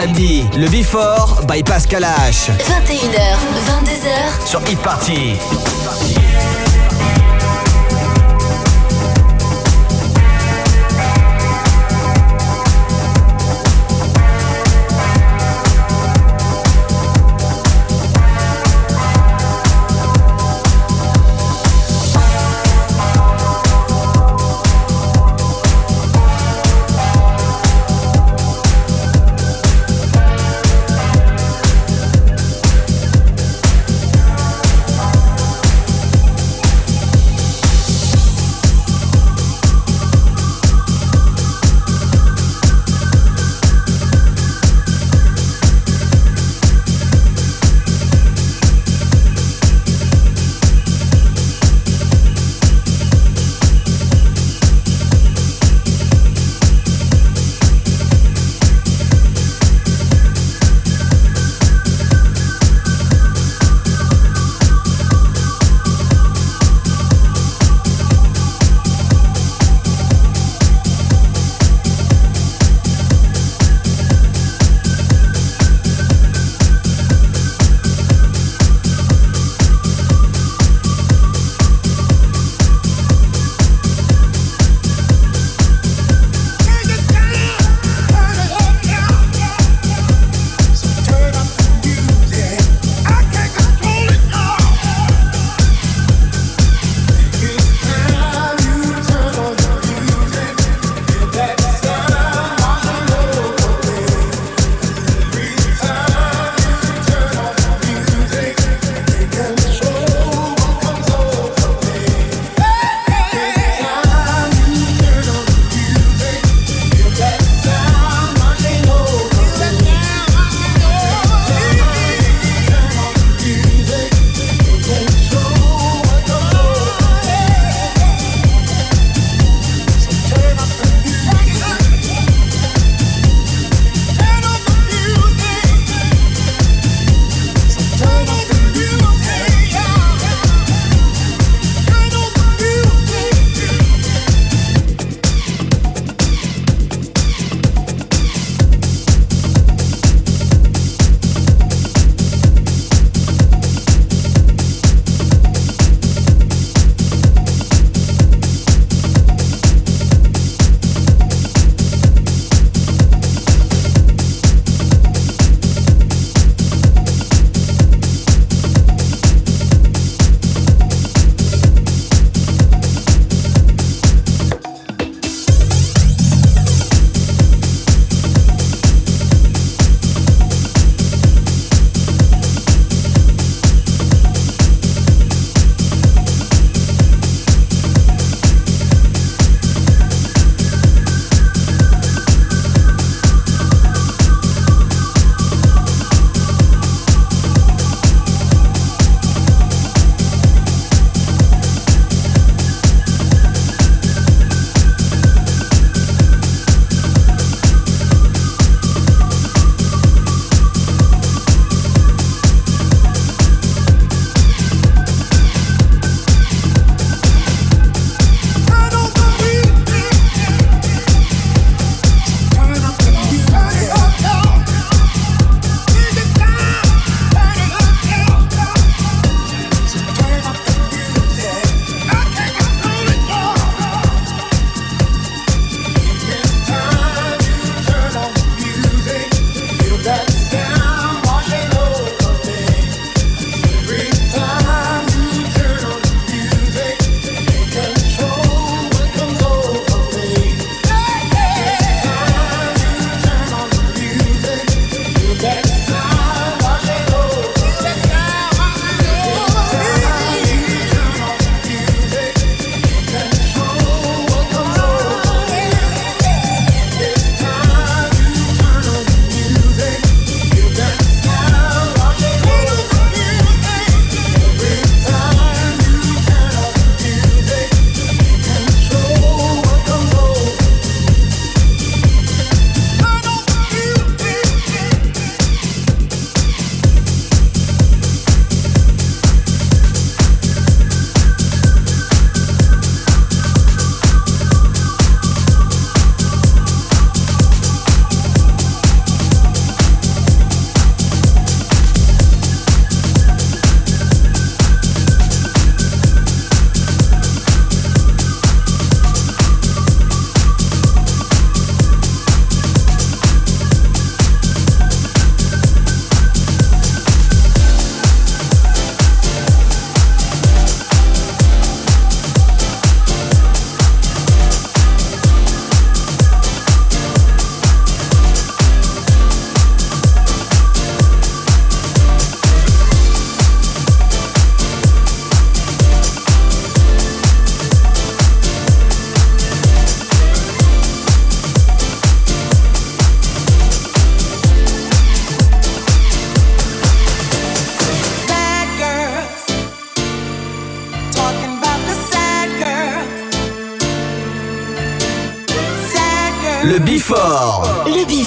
Samedi, le Before by Pascal H. 21h, 22h sur Hit Party.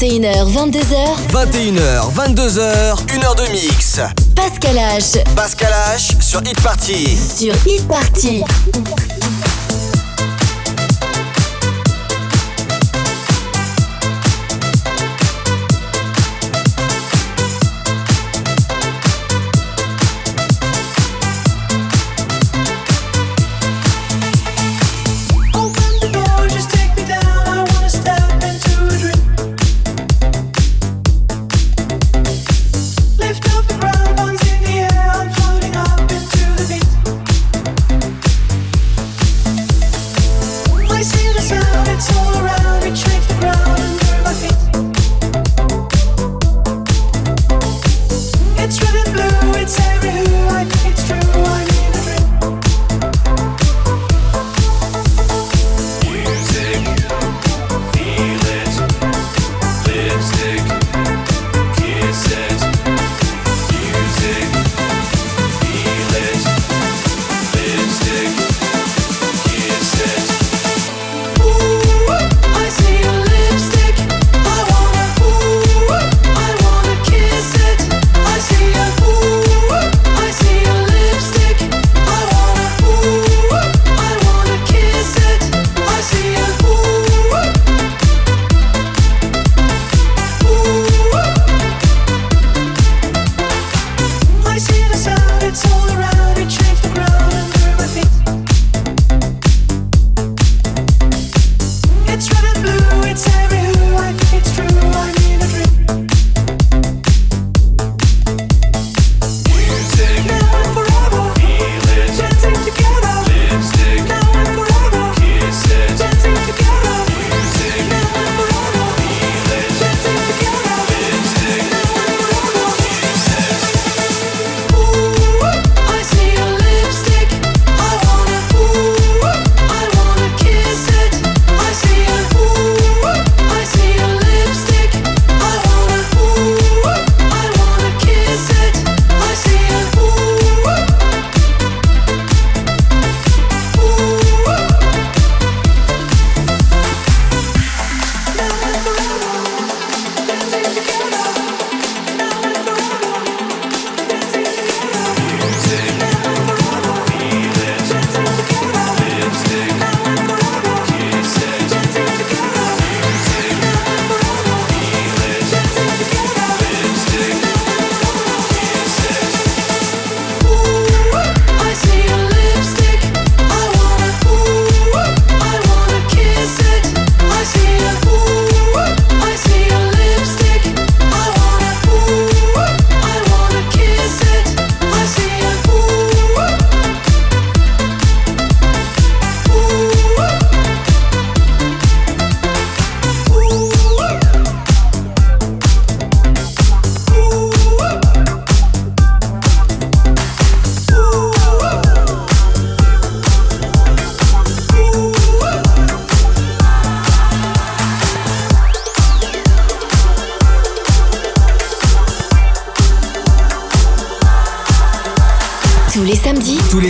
21h, 22h. 21h, 22h, 1h de mix. Pascal H. Pascal H sur Hit Party. Sur Hit Party.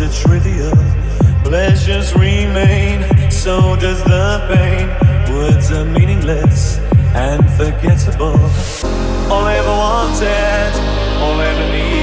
is trivial? Pleasures remain, so does the pain. Words are meaningless and forgettable. All I ever wanted, all I ever needed.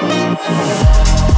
Do harm.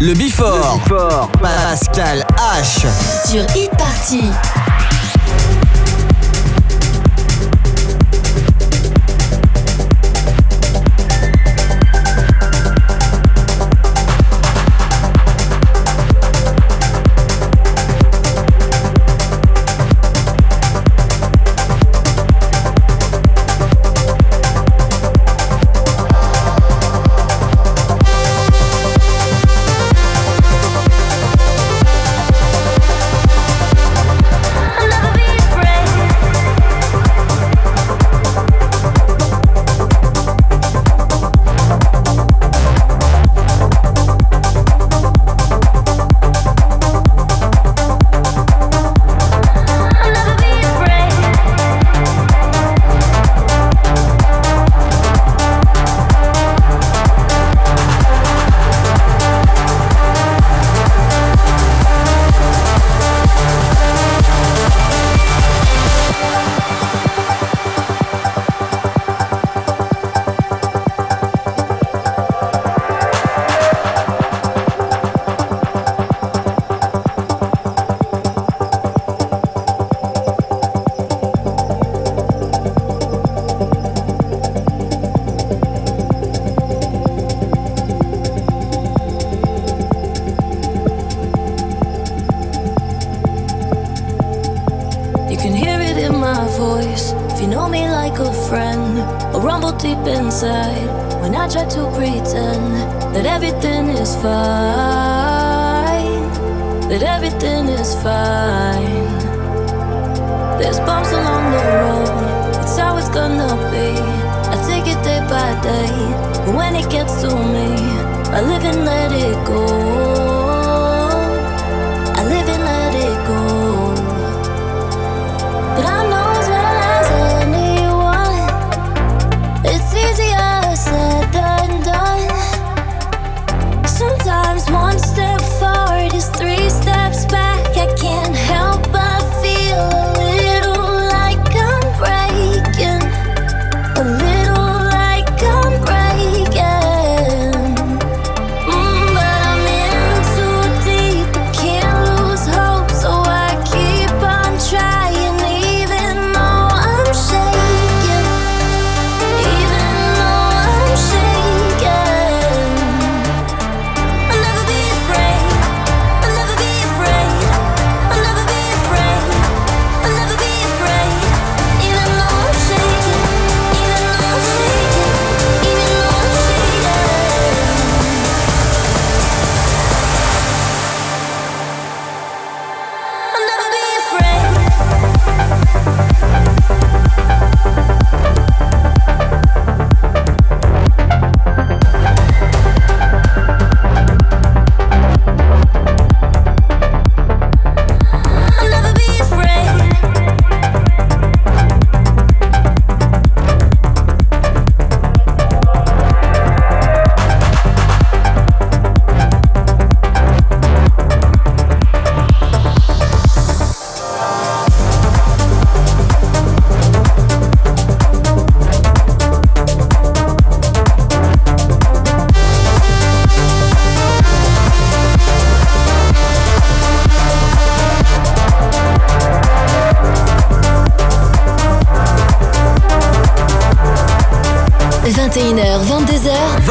Le before. Le before. Pascal H. Sur e-party. everything is fine. There's bumps along the road, it's how it's gonna be. I take it day by day, but when it gets to me, I live and let it go.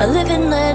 I live in.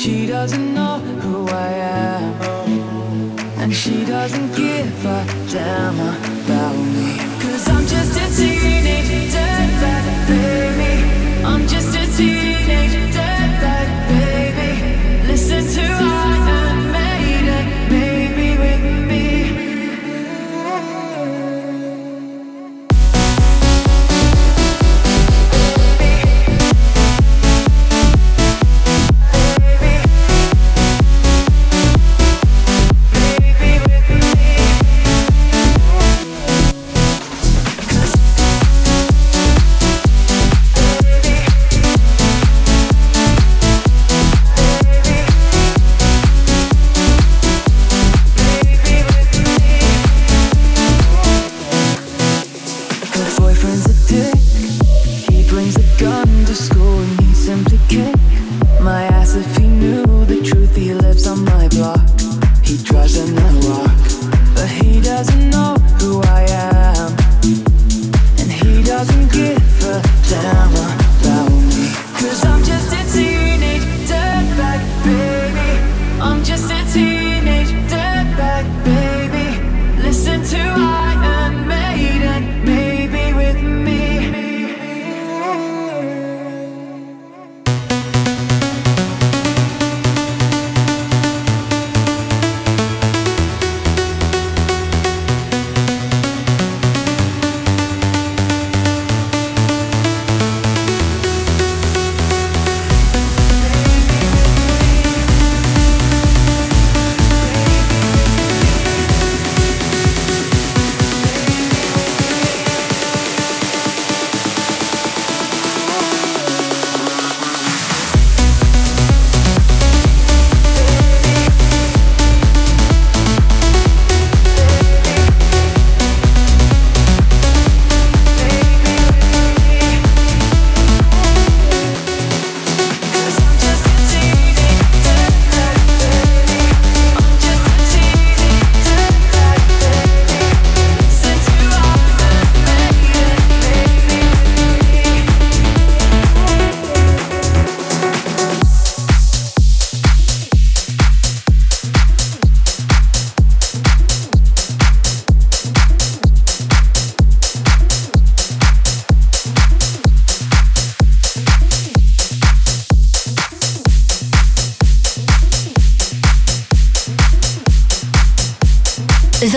She doesn't know who I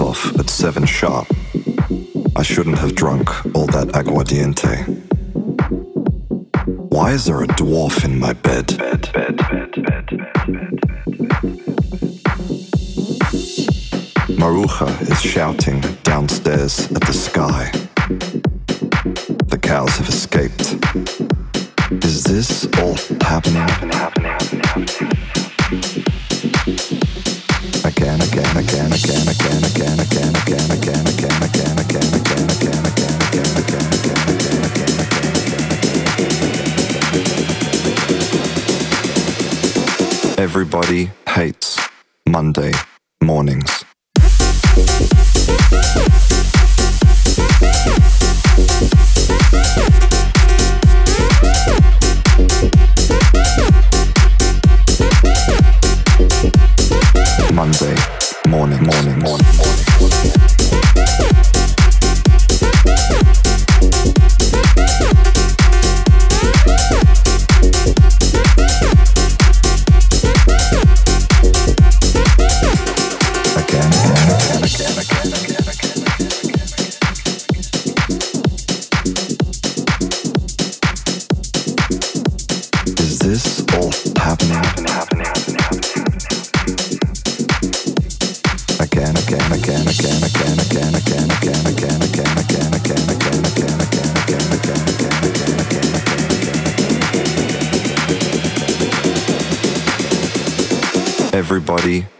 off at 7 sharp. I shouldn't have drunk all that aguardiente. Why is there a dwarf in my bed? bed, bed, bed Maruja is shouting downstairs at the sky. The cows have escaped. Is this all happening? happening, happening. Everybody hates Monday mornings. Monday morning, morning, morning. body.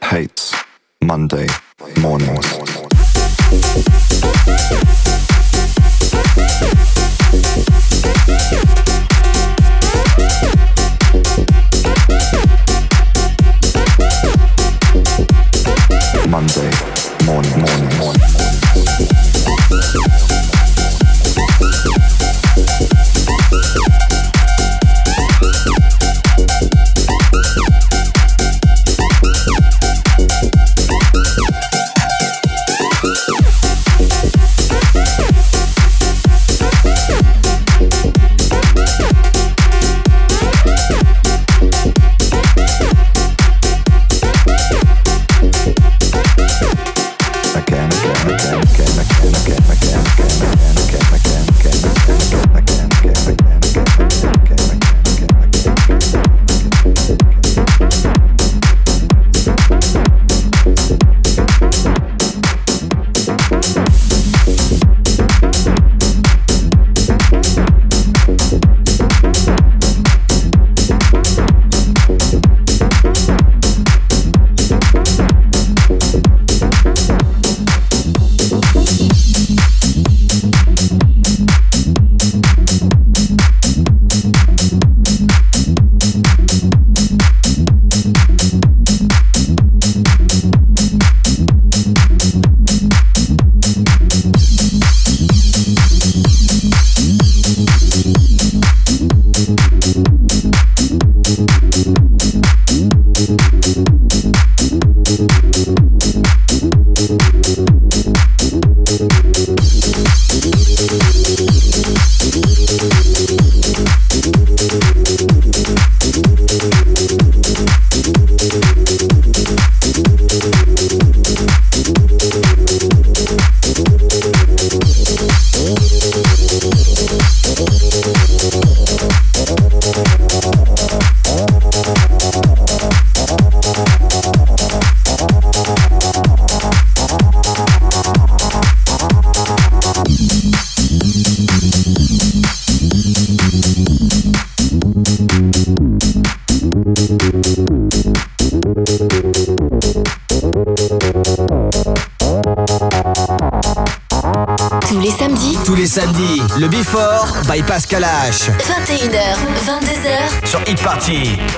D.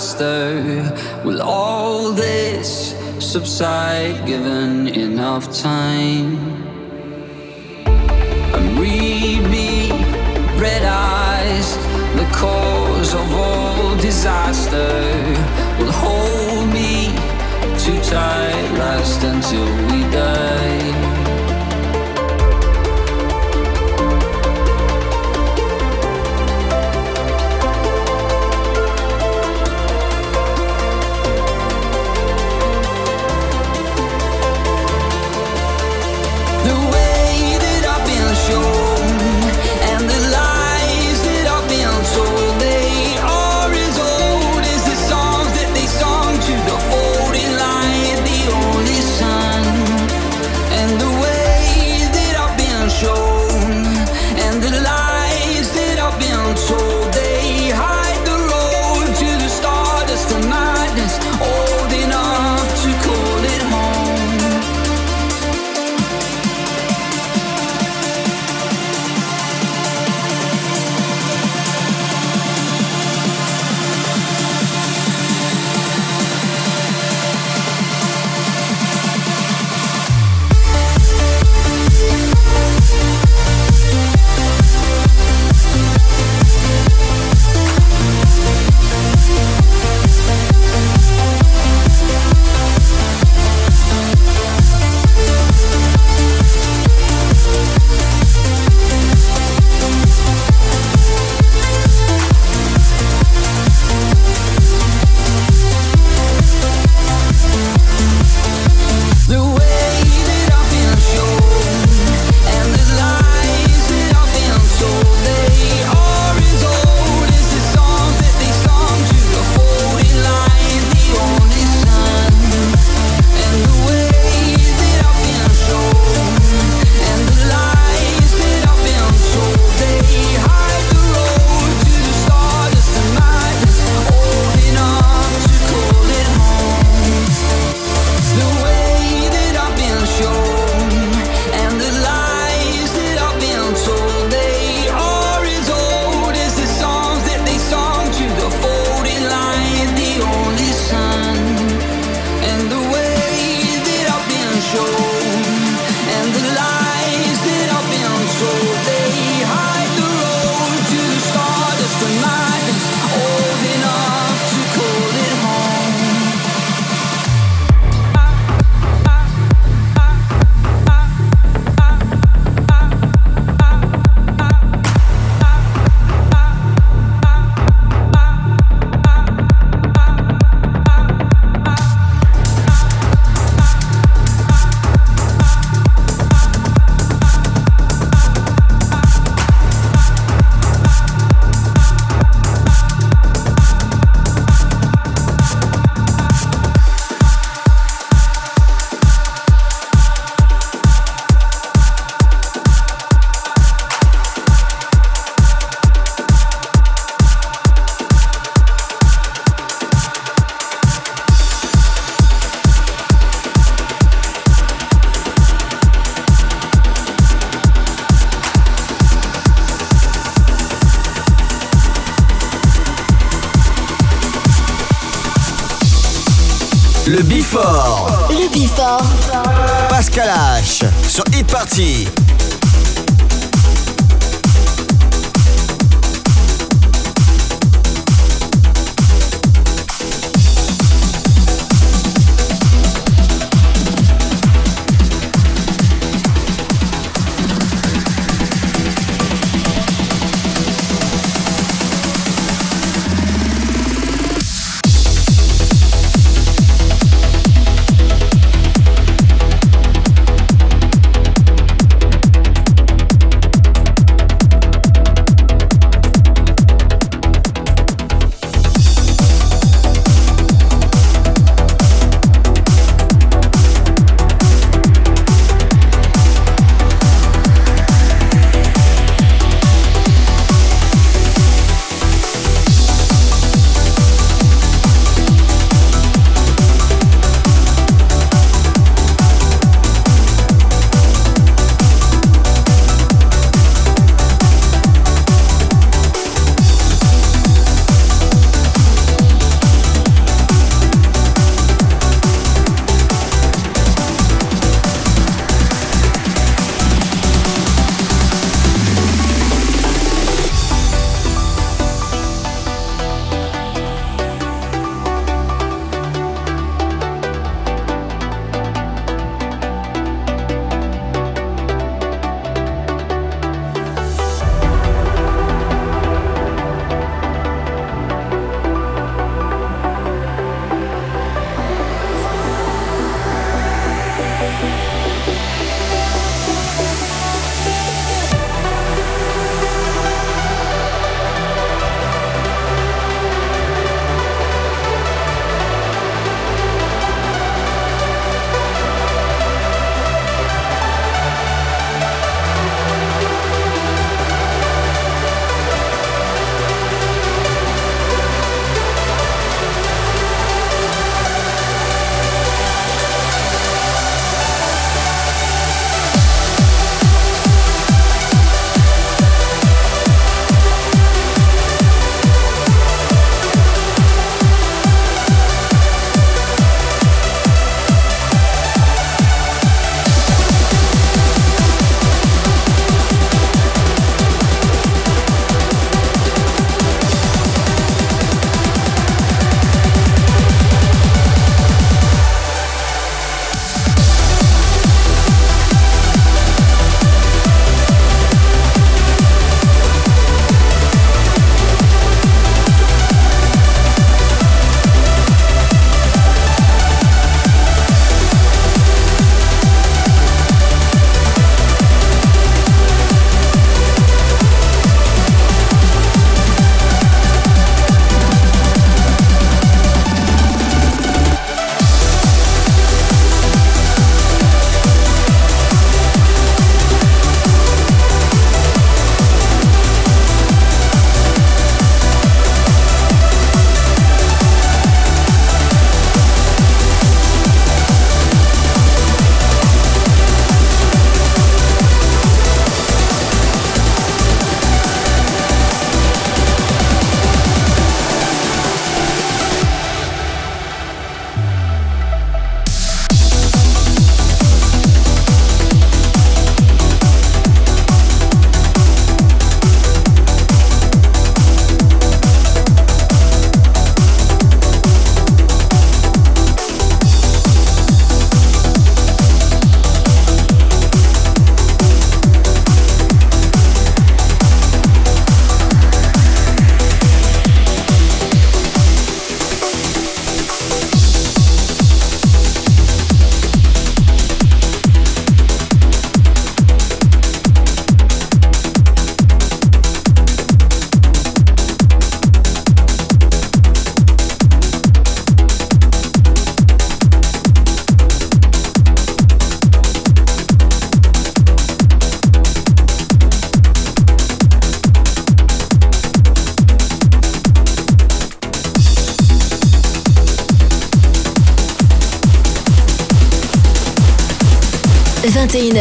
Faster. Will all this subside given enough time? And read me, red eyes, the cause of all disaster.